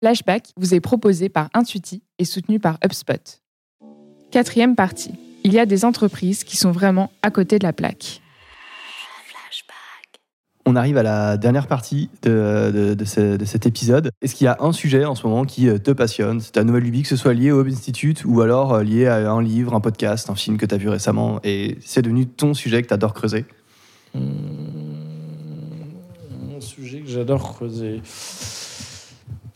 Flashback vous est proposé par Intuiti et soutenu par HubSpot. Quatrième partie. Il y a des entreprises qui sont vraiment à côté de la plaque. On arrive à la dernière partie de, cet épisode. Est-ce qu'il y a un sujet en ce moment qui euh, te passionne? C'est ta nouvelle lubie, que ce soit lié au Hub Institute ou alors euh, lié à un livre, un podcast, un film que tu as vu récemment et c'est devenu ton sujet que tu adores creuser mmh, Mon sujet que j'adore creuser.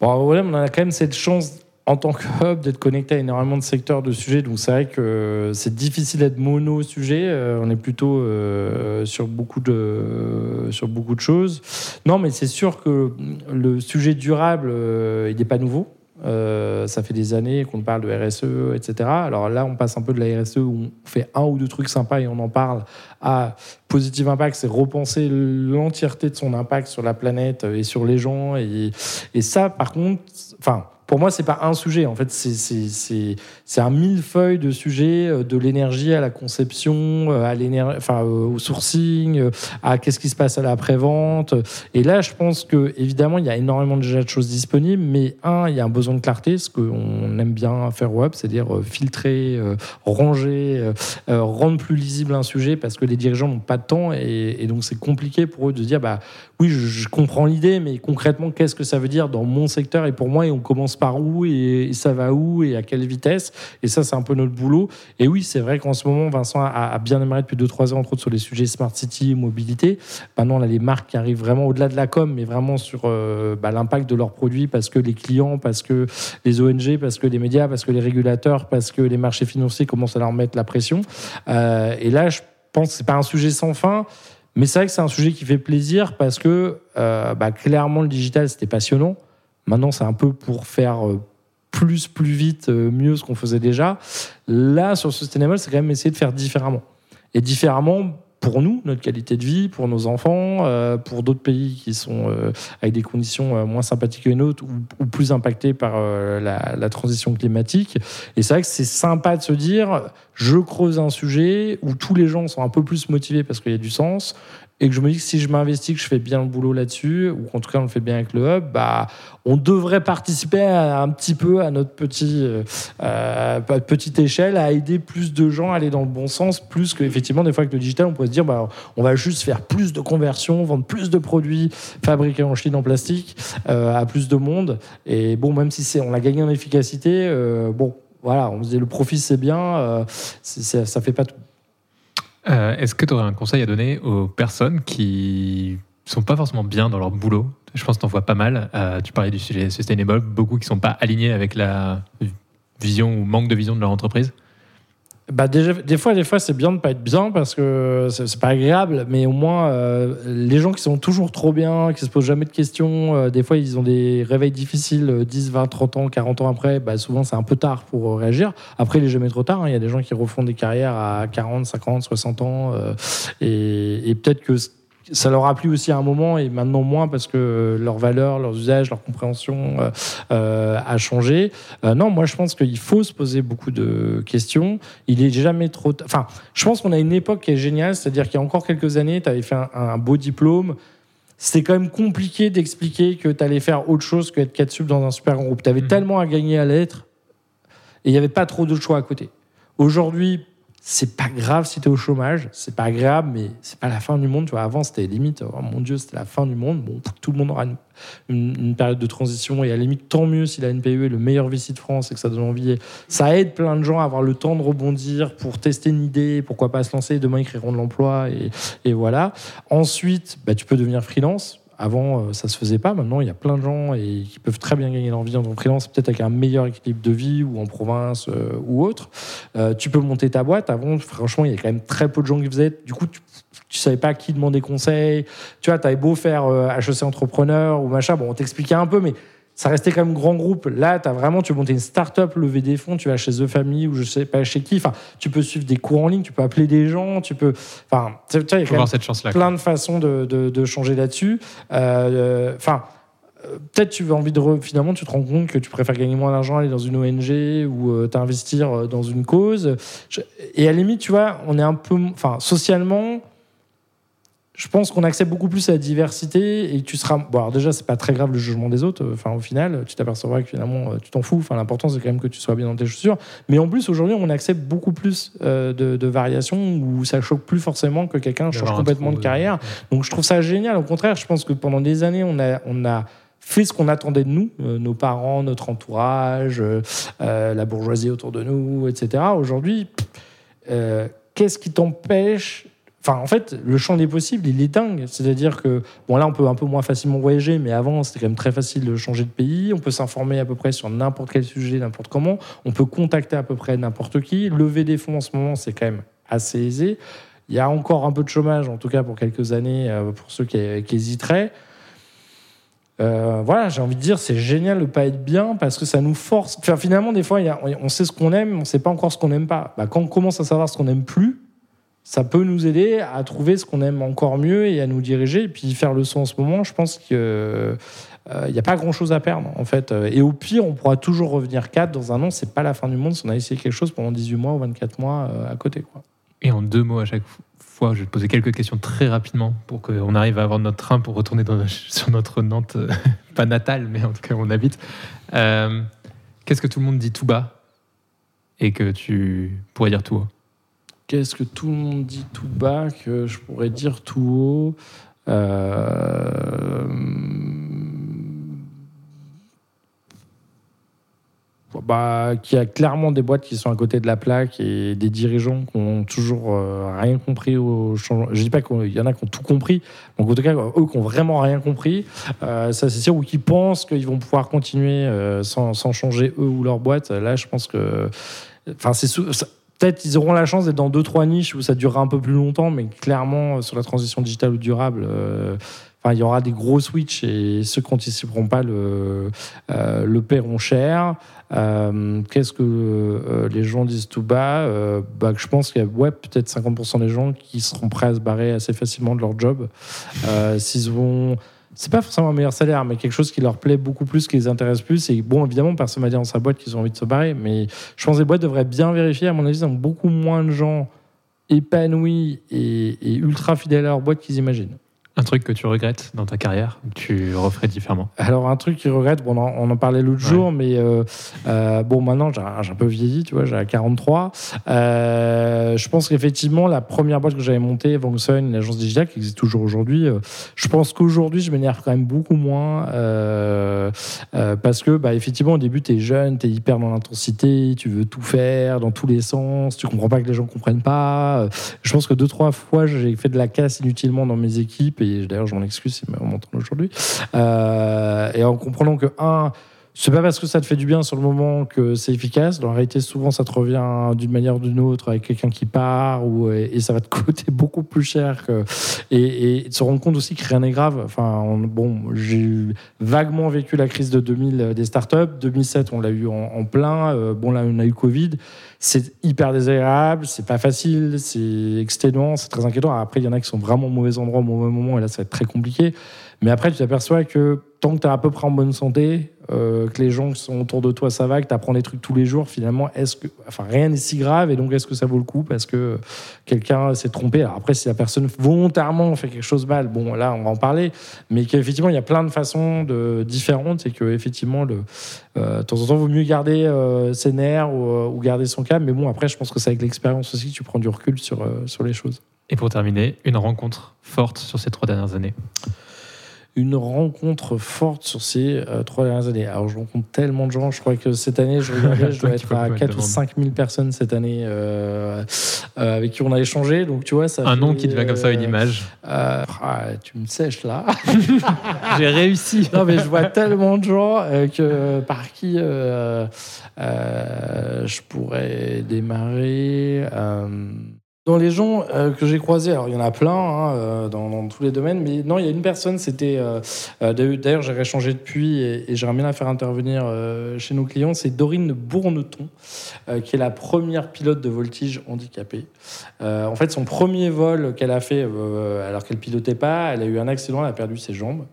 Bon, voilà, on a quand même cette chance en tant que hub d'être connecté à énormément de secteurs de sujets. Donc c'est vrai que c'est difficile d'être mono sujet. Euh, on est plutôt euh, sur beaucoup de sur beaucoup de choses. Non, mais c'est sûr que le sujet durable, euh, il n'est pas nouveau. Ça fait des années qu'on parle de RSE, etc. Alors là, on passe un peu de la RSE où on fait un ou deux trucs sympas et on en parle à Positive Impact, c'est repenser l'entièreté de son impact sur la planète et sur les gens. Et, et ça, par contre, enfin, pour moi, c'est pas un sujet. En fait, c'est un millefeuille de sujets, euh, de l'énergie à la conception, euh, à enfin, euh, au sourcing, à qu'est-ce qui se passe à l'après-vente. Et là, je pense que évidemment, il y a énormément déjà de choses disponibles, mais un, il y a un besoin de clarté, ce qu'on aime bien faire web, c'est-à-dire filtrer, ranger, rendre plus lisible un sujet, parce que les dirigeants n'ont pas de temps et, donc c'est compliqué pour eux de dire, bah oui, je, je comprends l'idée, mais concrètement, qu'est-ce que ça veut dire dans mon secteur et pour moi, et on commence par où et, ça va où et à quelle vitesse. Et ça, c'est un peu notre boulot. Et oui, c'est vrai qu'en ce moment, Vincent a, bien aimé depuis 2-3 ans, entre autres, sur les sujets Smart City, mobilité. Maintenant, on a les marques qui arrivent vraiment au-delà de la com, mais vraiment sur euh, bah, l'impact de leurs produits parce que les clients, parce que les ONG, parce que les médias, parce que les régulateurs, parce que les marchés financiers commencent à leur mettre la pression. Euh, et là, je pense que c'est pas un sujet sans fin. Mais c'est vrai que c'est un sujet qui fait plaisir parce que euh, bah, clairement le digital c'était passionnant. Maintenant, c'est un peu pour faire euh, plus, plus vite, euh, mieux ce qu'on faisait déjà. Là, sur Sustainable, c'est quand même essayer de faire différemment. Et différemment, pour nous, notre qualité de vie, pour nos enfants, euh, pour d'autres pays qui sont avec des conditions moins sympathiques que les nôtres ou, plus impactés par la, la, transition climatique. Et c'est vrai que c'est sympa de se dire, je creuse un sujet où tous les gens sont un peu plus motivés parce qu'il y a du sens et que je me dis que si je m'investis, que je fais bien le boulot là-dessus, ou qu'en tout cas on le fait bien avec le hub, bah, on devrait participer un petit peu à notre petit, euh, euh, petite échelle, à aider plus de gens à aller dans le bon sens, plus qu'effectivement, des fois avec le digital, on pourrait se dire, bah, on va juste faire plus de conversions, vendre plus de produits fabriqués en Chine en plastique euh, à plus de monde. Et bon, même si on a gagné en efficacité, bon, voilà, on se dit le profit c'est bien, ça, ça fait pas tout. Euh, est-ce que tu aurais un conseil à donner aux personnes qui sont pas forcément bien dans leur boulot? Je pense que tu en vois pas mal. Euh, tu parlais du sujet sustainable, beaucoup qui sont pas alignés avec la vision ou manque de vision de leur entreprise bah déjà, des fois, des fois, c'est bien de pas être bien parce que c'est pas agréable, mais au moins, euh, les gens qui sont toujours trop bien, qui se posent jamais de questions, euh, des fois, ils ont des réveils difficiles 10, 20, 30 ans, 40 ans après, bah, souvent, c'est un peu tard pour euh, réagir. Après, il est jamais trop tard. Hein. Il y a des gens qui refont des carrières à 40, 50, 60 ans, et, et peut-être que ça leur a plu aussi à un moment et maintenant moins parce que leurs valeurs, leurs usages, leur compréhension euh, euh a changé. Euh, non, moi je pense qu'il faut se poser beaucoup de questions. Il est jamais trop. Enfin, je pense qu'on a une époque qui est géniale, c'est-à-dire qu'il y a encore quelques années, tu avais fait un, beau diplôme. C'était quand même compliqué d'expliquer que tu allais faire autre chose que être 4 sub dans un super groupe. Tu avais mmh. tellement à gagner à l'être et il n'y avait pas trop de choix à côté. Aujourd'hui, c'est pas grave si tu es au chômage, c'est pas agréable, mais c'est pas la fin du monde. Tu vois, avant, c'était limite, oh mon Dieu, c'était la fin du monde. Bon, tout le monde aura une, période de transition, et à la limite, tant mieux si la NPE est le meilleur VC de France et que ça donne envie. Ça aide plein de gens à avoir le temps de rebondir pour tester une idée, pourquoi pas se lancer. Demain, ils créeront de l'emploi, et, et, voilà. Ensuite, bah, tu peux devenir freelance. Avant, euh, ça se faisait pas. Maintenant, il y a plein de gens et qui peuvent très bien gagner leur vie en freelance, peut-être avec un meilleur équilibre de vie ou en province euh, ou autre. Euh, tu peux monter ta boîte. Avant, franchement, il y a quand même très peu de gens qui faisaient. Du coup, tu, tu savais pas à qui demander conseil. Tu vois, tu avais beau faire HEC entrepreneur ou machin. Bon, on t'expliquait un peu, mais ça restait quand même grand groupe. Là, as vraiment, tu monter une start-up, lever des fonds, tu vas chez The Family ou je sais pas chez qui. Enfin, tu peux suivre des cours en ligne, tu peux appeler des gens, tu peux. Enfin, tu vois, il y a quand même cette chance -là, plein de façons de, de, changer là-dessus. Euh, enfin. Euh, peut-être tu veux envie de finalement tu te rends compte que tu préfères gagner moins d'argent aller dans une ONG ou euh, t'investir dans une cause et à la limite tu vois on est un peu enfin socialement je pense qu'on accepte beaucoup plus la diversité et tu seras. Bon, alors déjà, c'est pas très grave le jugement des autres. Enfin, au final, tu t'apercevras que finalement, euh, tu t'en fous. Enfin, l'important, c'est quand même que tu sois bien dans tes chaussures. Mais en plus, aujourd'hui, on accepte beaucoup plus euh, de, de variations où ça choque plus forcément que quelqu'un change complètement de carrière. euh, Donc, je trouve ça génial. Au contraire, je pense que pendant des années, on a, on a fait ce qu'on attendait de nous, euh, nos parents, notre entourage, euh, la bourgeoisie autour de nous, etc. Aujourd'hui, qu'est-ce qui t'empêche Enfin, en fait, le champ des possibles, il est dingue. C'est-à-dire que, bon, là, on peut un peu moins facilement voyager, mais avant, c'était quand même très facile de changer de pays. On peut s'informer à peu près sur n'importe quel sujet, n'importe comment. On peut contacter à peu près n'importe qui. Lever des fonds en ce moment, c'est quand même assez aisé. Il y a encore un peu de chômage, en tout cas pour quelques années, euh, pour ceux qui, hésiteraient. Euh, voilà, j'ai envie de dire, c'est génial de pas être bien parce que ça nous force. Enfin, finalement, des fois, on sait ce qu'on aime, on sait pas encore ce qu'on n'aime pas. Bah, quand on commence à savoir ce qu'on n'aime plus, ça peut nous aider à trouver ce qu'on aime encore mieux et à nous diriger. Et puis faire le son en ce moment, je pense qu'il n'y a pas grand-chose à perdre, en fait. Et au pire, on pourra toujours revenir 4 dans un an. C'est pas la fin du monde si on a essayé quelque chose pendant 18 mois ou 24 mois euh, à côté. Et en deux mots à chaque fois, je vais te poser quelques questions très rapidement pour qu'on arrive à avoir notre train pour retourner sur notre Nantes, euh, pas natale, mais en tout cas où on habite. Euh, Qu'est-ce que tout le monde dit tout bas et que tu pourrais dire tout haut? Qu'est-ce que tout le monde dit tout bas que je pourrais dire tout haut Euh, bah, Qu'il y a clairement des boîtes qui sont à côté de la plaque et des dirigeants qui ont toujours euh, rien compris au changement. Je dis pas qu'il y en a qui ont tout compris, mais en tout cas, eux qui ont vraiment rien compris, euh, ça c'est sûr, ou qui pensent qu'ils vont pouvoir continuer sans, changer eux ou leur boîte. Là, je pense que. Enfin, c'est Peut-être ils auront la chance d'être dans deux trois niches où ça durera un peu plus longtemps, mais clairement euh, sur la transition digitale ou durable, euh, enfin il y aura des gros switch et ceux qui n'anticiperont pas le euh, le paieront cher. Euh, Qu'est-ce que les gens disent tout bas bah, Je pense qu'il y a ouais, peut-être 50% des gens qui seront prêts à se barrer assez facilement de leur job s'ils vont c'est pas forcément un meilleur salaire, mais quelque chose qui leur plaît beaucoup plus, qui les intéresse plus. Et bon, évidemment, personne m'a dit dans sa boîte qu'ils ont envie de se barrer, mais je pense que les boîtes devraient bien vérifier. À mon avis, ils ont beaucoup moins de gens épanouis et, et ultra fidèles à leur boîte qu'ils imaginent. Un truc que tu regrettes dans ta carrière, que tu referais différemment Alors, un truc qu'ils regrettent, bon, on, en, on en parlait l'autre Ouais. jour, mais euh, euh, bon, maintenant, j'ai un peu vieilli, tu vois, j'ai 43. Euh, je pense qu'effectivement, la première boîte que j'avais montée, Vongson, une agence digitale qui existe toujours aujourd'hui, je pense qu'aujourd'hui, je m'énerve quand même beaucoup moins parce que, bah, effectivement, au début, tu es jeune, tu es hyper dans l'intensité, tu veux tout faire dans tous les sens, tu comprends pas que les gens comprennent pas. Euh, Je pense que deux, trois fois, j'ai fait de la casse inutilement dans mes équipes et d'ailleurs, je m'en excuse, c'est mon temps aujourd'hui. Euh, et en comprenant que, un, c'est pas parce que ça te fait du bien sur le moment que c'est efficace. Dans la réalité, souvent, ça te revient d'une manière ou d'une autre avec quelqu'un qui part ou, et ça va te coûter beaucoup plus cher. Que, et, et se rendre compte aussi que rien n'est grave. Enfin, on- bon, j'ai vaguement vécu la crise de 2000 des startups. 2007, on l'a eu en, en plein. Euh, bon, là, on a eu Covid. C'est hyper désagréable, c'est pas facile, c'est exténuant, c'est très inquiétant. Après, il y en a qui sont vraiment au mauvais endroit au mauvais moment et là, ça va être très compliqué. Mais après, tu t'aperçois que tant que tu es à peu près en bonne santé, euh, que les gens qui sont autour de toi, ça va, que tu apprends des trucs tous les jours, finalement, est-ce que, enfin, rien n'est si grave et donc est-ce que ça vaut le coup parce que quelqu'un s'est trompé? Après, si la personne volontairement fait quelque chose de mal, bon, là, on va en parler, mais qu'effectivement, il y a plein de façons de, différentes et que effectivement, euh, de temps en temps, il vaut mieux garder euh, ses nerfs ou, ou garder son calme. Mais bon, après, je pense que c'est avec l'expérience aussi que tu prends du recul sur, sur les choses. Et pour terminer, une rencontre forte sur ces trois dernières années. Une rencontre forte sur ces euh, trois dernières années. Alors, je rencontre tellement de gens. Je crois que cette année, je regardais, je dois être à pas 4 ou demander. 5 000 personnes cette année euh, euh, avec qui on a échangé. Donc, tu vois, ça Un nom qui te vient comme ça, une euh, image. euh, ah, tu me sèches là. J'ai réussi. Non, mais je vois tellement de gens que, par qui euh, euh, je pourrais démarrer. Dans les gens euh, que j'ai croisés, alors il y en a plein hein, euh, dans, tous les domaines, mais non, il y a une personne, c'était. euh, D'ailleurs, j'ai réchangé depuis et, j'aimerais bien la faire intervenir chez nos clients. C'est Dorine Bourneton, qui est la première pilote de voltige handicapée. En fait, son premier vol qu'elle a fait, alors qu'elle pilotait pas, elle a eu un accident, elle a perdu ses jambes.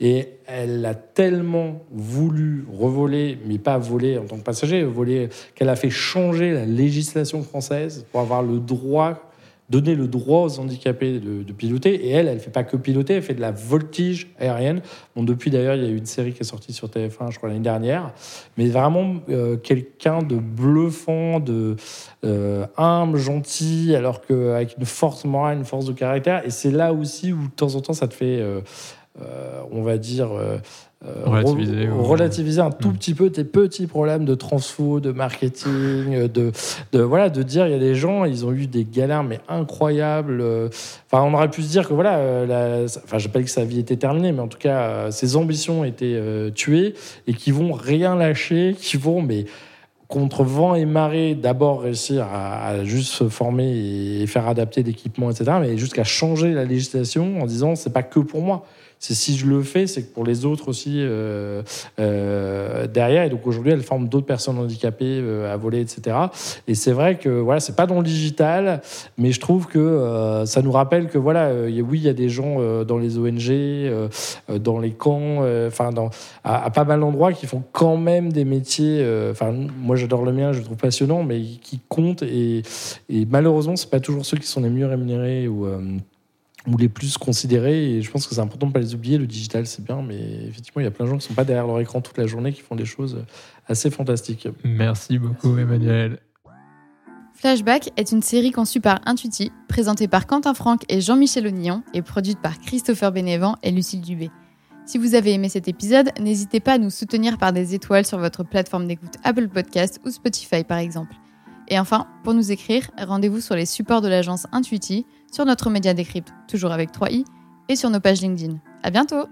Et elle a tellement voulu revoler, mais pas voler en tant que passager, voler, qu'elle a fait changer la législation française pour avoir le droit donner le droit aux handicapés de, piloter. Et elle, elle fait pas que piloter, elle fait de la voltige aérienne. Bon, depuis d'ailleurs, il y a eu une série qui est sortie sur TF1, je crois, l'année dernière. Mais vraiment, euh, quelqu'un de bluffant, de euh, humble, gentil, alors qu'avec une force morale, une force de caractère. Et c'est là aussi où, de temps en temps, ça te fait, euh, on va dire, euh, relativiser, relativiser un tout mm. petit peu tes petits problèmes de transfo, de marketing, de, de, voilà, de dire il y a des gens, ils ont eu des galères mais incroyables. Enfin, on aurait pu se dire que voilà, euh, la, enfin, j'ai pas dit que sa vie était terminée, mais en tout cas, euh, ses ambitions étaient tuées et qui vont rien lâcher, qui vont mais contre vent et marée, d'abord réussir à, à, juste se former et faire adapter l'équipement, etc., mais jusqu'à changer la législation en disant c'est pas que pour moi c'est si je le fais, c'est que pour les autres aussi euh, euh, derrière. Et donc aujourd'hui, elle forme d'autres personnes handicapées euh, à voler, etc. Et c'est vrai que voilà, c'est pas dans le digital, mais je trouve que ça nous rappelle que voilà, oui, il y a des gens dans les ONG, dans les camps, enfin à, pas mal d'endroits qui font quand même des métiers. Enfin, moi j'adore le mien, je le trouve passionnant, mais qui comptent et, et malheureusement, c'est pas toujours ceux qui sont les mieux rémunérés ou ou les plus considérés. Et je pense que c'est important de ne pas les oublier. Le digital, c'est bien, mais effectivement, il y a plein de gens qui ne sont pas derrière leur écran toute la journée, qui font des choses assez fantastiques. Merci beaucoup, Emmanuel. Flashback est une série conçue par Intuiti, présentée par Quentin Franck et Jean-Michel Onillon et produite par Christopher Bénévent et Lucille Dubé. Si vous avez aimé cet épisode, n'hésitez pas à nous soutenir par des étoiles sur votre plateforme d'écoute Apple Podcast ou Spotify par exemple. Et enfin, pour nous écrire, rendez-vous sur les supports de l'agence Intuiti, sur notre média Décrypte, toujours avec 3i, et sur nos pages LinkedIn. À bientôt!